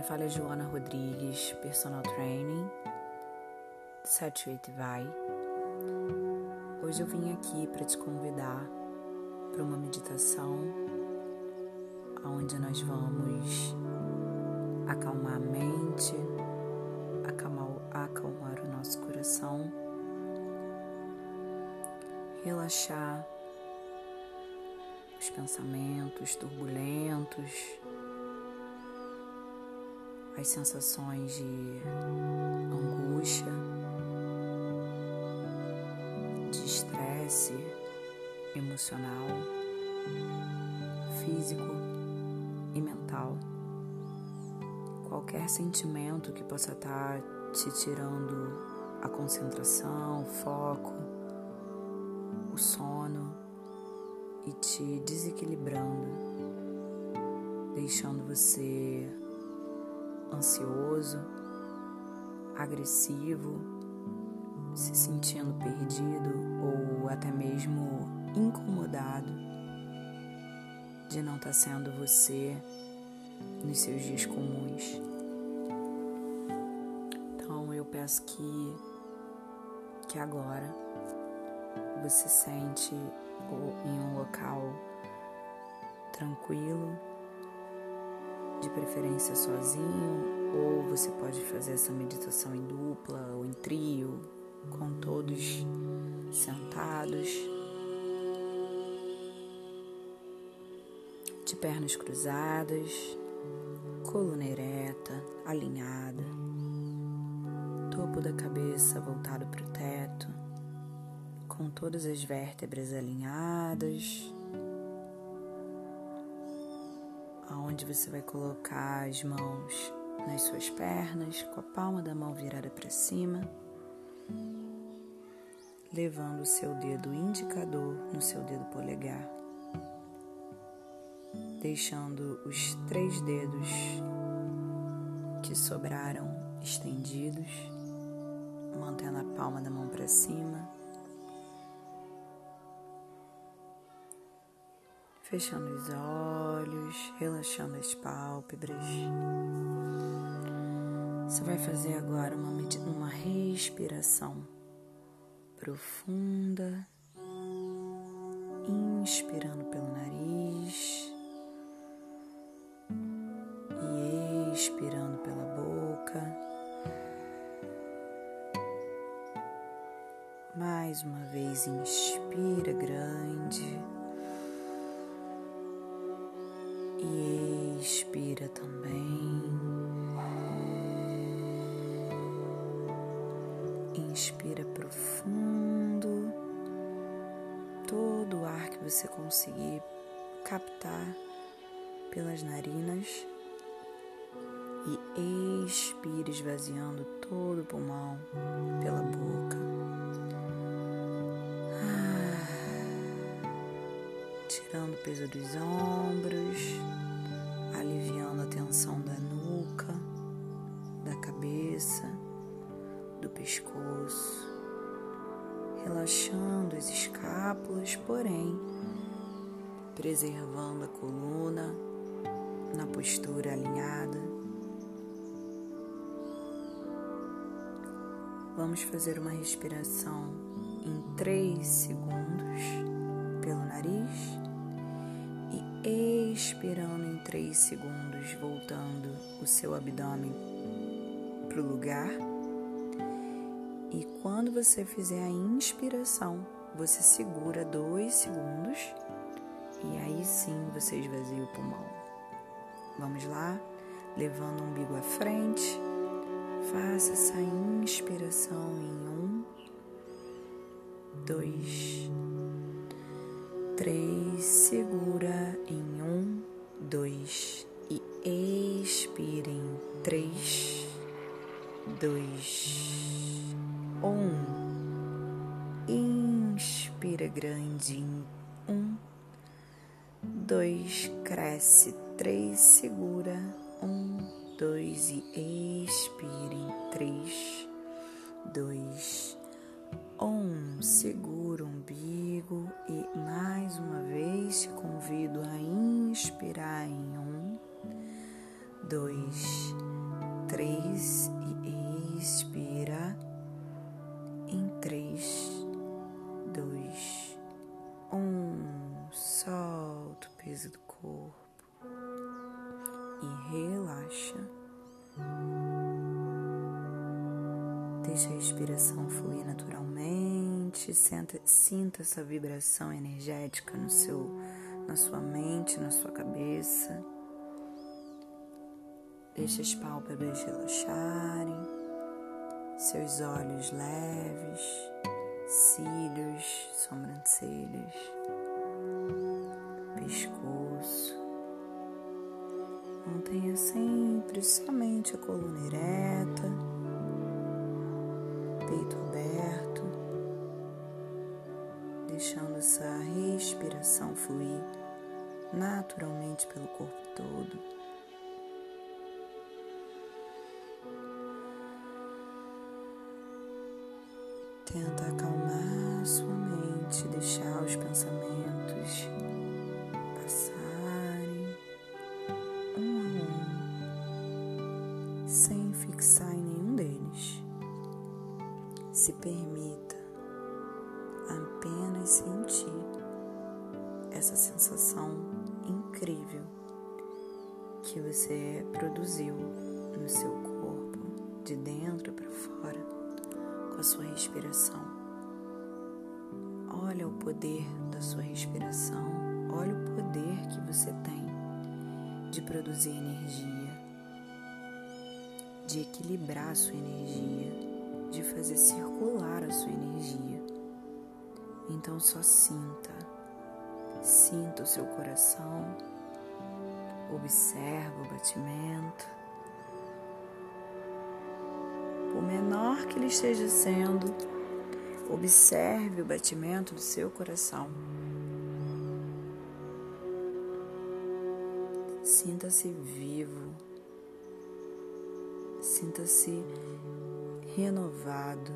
Quem fala é Joana Rodrigues, personal training, 78 vai. Hoje eu vim aqui para te convidar para uma meditação onde nós vamos acalmar a mente, acalmar, acalmar o nosso coração, relaxar os pensamentos turbulentos, as sensações de angústia, de estresse emocional, físico e mental. Qualquer sentimento que possa estar te tirando a concentração, o foco, o sono e te desequilibrando, deixando você ansioso, agressivo, se sentindo perdido ou até mesmo incomodado de não estar tá sendo você nos seus dias comuns. Então eu peço que que agora você sente em um local tranquilo, de preferência sozinho, ou você pode fazer essa meditação em dupla ou em trio, com todos sentados, de pernas cruzadas, coluna ereta, alinhada, topo da cabeça voltado para o teto, com todas as vértebras alinhadas. Aonde você vai colocar as mãos nas suas pernas, com a palma da mão virada para cima, levando o seu dedo indicador no seu dedo polegar, deixando os três dedos que sobraram estendidos, mantendo a palma da mão para cima fechando os olhos, relaxando as pálpebras. Você vai fazer agora uma, uma respiração profunda, inspirando pelo nariz e expirando pela boca. Mais uma vez, inspira grande. Expira também. Inspira profundo todo o ar que você conseguir captar pelas narinas e expira esvaziando todo o pulmão pela boca. tirando o peso dos ombros, aliviando a tensão da nuca, da cabeça, do pescoço, relaxando as escápulas, porém preservando a coluna na postura alinhada. Vamos fazer uma respiração em 3 segundos pelo nariz expirando em 3 segundos, voltando o seu abdômen para o lugar. E quando você fizer a inspiração, você segura 2 segundos e aí sim você esvazia o pulmão. Vamos lá? Levando o umbigo à frente, faça essa inspiração em um, dois, três, segura em um, dois e expira em três, dois, um. Inspira grande em um, dois, cresce, três, segura, um, dois e expira em três, dois, um, segura o umbigo e mais uma vez te convido a inspirar em um, dois, três e expira em três, dois, um. Solta o peso do corpo e relaxa. Deixa a respiração fluir naturalmente, sinta, sinta essa vibração energética no seu, na sua mente, na sua cabeça. Deixa as pálpebras relaxarem, seus olhos leves, cílios, sobrancelhas, pescoço. Mantenha sempre somente a coluna ereta, peito naturalmente pelo corpo todo. Tenta acalmar sua mente, deixar os pensamentos passarem um a um, sem fixar em nenhum deles. Se permita apenas sentir essa sensação incrível que você produziu no seu corpo, de dentro para fora a sua respiração. Olha o poder da sua respiração. Olha o poder que você tem de produzir energia, de equilibrar a sua energia, de fazer circular a sua energia. Então só sinta, sinta o seu coração, observa o batimento por menor que ele esteja sendo, observe o batimento do seu coração. Sinta-se vivo, sinta-se renovado,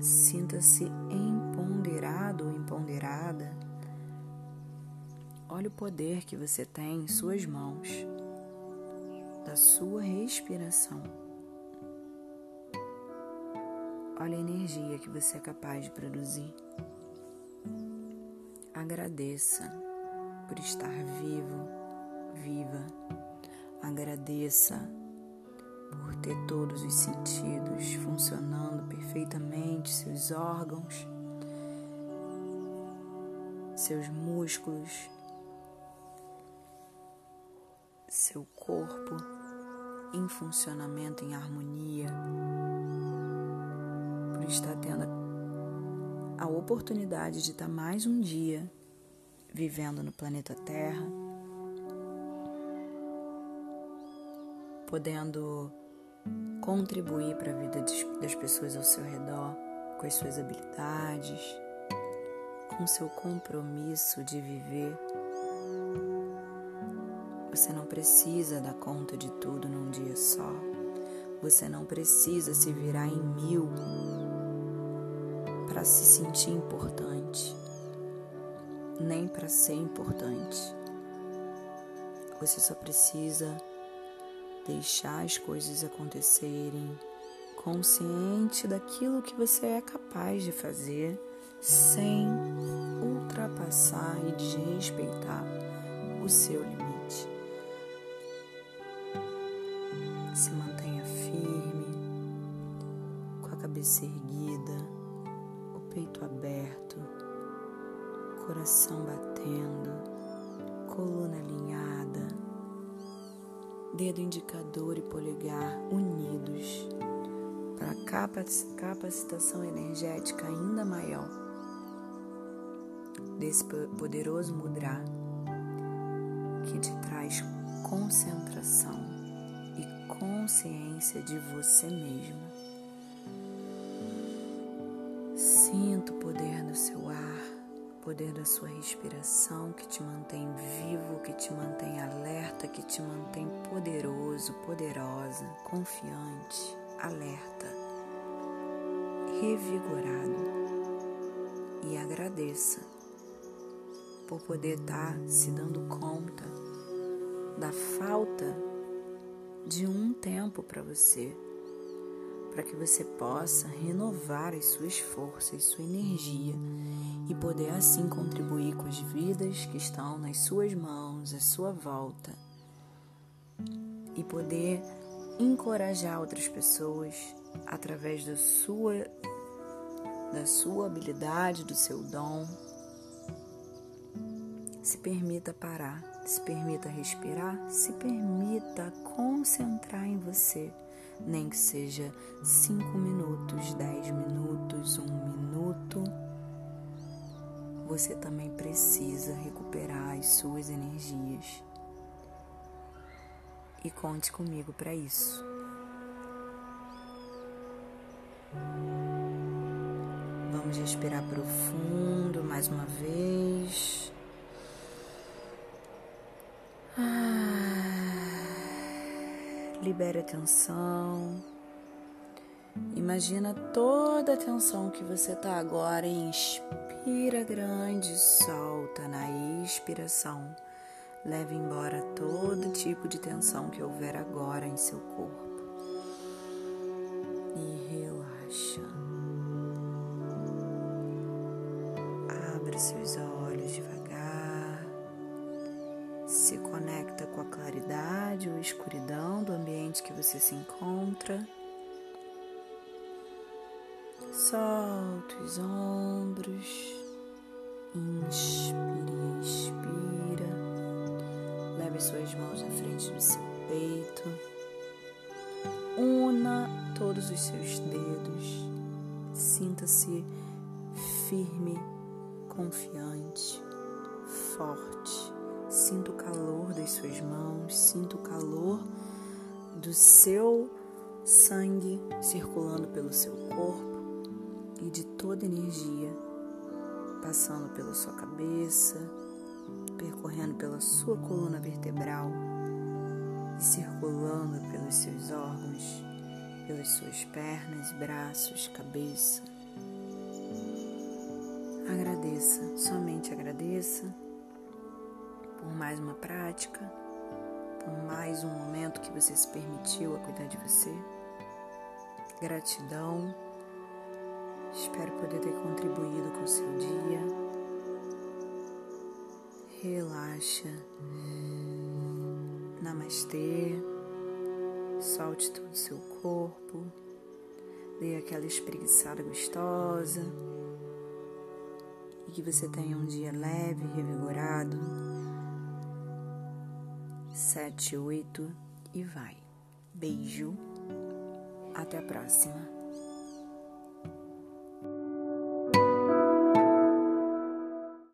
sinta-se empoderado ou empoderada. Olha o poder que você tem em suas mãos, da sua respiração. Olha a energia que você é capaz de produzir. Agradeça por estar vivo, viva. Agradeça por ter todos os sentidos funcionando perfeitamente, seus órgãos, seus músculos, seu corpo em funcionamento, em harmonia está tendo a oportunidade de estar mais um dia vivendo no planeta Terra, podendo contribuir para a vida das pessoas ao seu redor com as suas habilidades, com seu compromisso de viver. Você não precisa dar conta de tudo num dia só. Você não precisa se virar em mil para se sentir importante, nem para ser importante. Você só precisa deixar as coisas acontecerem, consciente daquilo que você é capaz de fazer, sem ultrapassar e desrespeitar o seu limite. Se mantenha firme, com a cabeça erguida peito aberto, coração batendo, coluna alinhada, dedo indicador e polegar unidos para capacitação energética ainda maior desse poderoso mudra que te traz concentração consciência de você mesmo. Sinta o poder do seu ar, o poder da sua respiração que te mantém vivo, que te mantém alerta, que te mantém poderoso, poderosa, confiante, alerta, revigorado. E agradeça por poder estar se dando conta da falta de um tempo para você, para que você possa renovar as suas forças, sua energia e poder assim contribuir com as vidas que estão nas suas mãos, à sua volta e poder encorajar outras pessoas através da sua da sua habilidade, do seu dom. Se permita parar, se permita respirar, se permita concentrar em você, nem que seja cinco minutos, dez minutos, um minuto. Você também precisa recuperar as suas energias. E conte comigo para isso. Vamos respirar profundo mais uma vez. Ah, libere a tensão. Imagina toda a tensão que você está agora inspira grande, solta na expiração. Leve embora todo tipo de tensão que houver agora em seu corpo. E relaxa. Escuridão do ambiente que você se encontra. Solta os ombros. Inspire e expira. Leve suas mãos na frente do seu peito. Una todos os seus dedos. Sinta-se firme confiante, forte. Sinta o calor das suas mãos, sinta o calor do seu sangue circulando pelo seu corpo e de toda energia passando pela sua cabeça, percorrendo pela sua coluna vertebral e circulando pelos seus órgãos, pelas suas pernas, braços, cabeça. Agradeça, somente agradeça por mais uma prática, por mais um momento que você se permitiu a cuidar de você. Gratidão. Espero poder ter contribuído com o seu dia. Relaxa. Namastê. Solte todo o seu corpo. Dê aquela espreguiçada gostosa e que você tenha um dia leve, revigorado. Sete, oito e vai. Beijo. Até a próxima.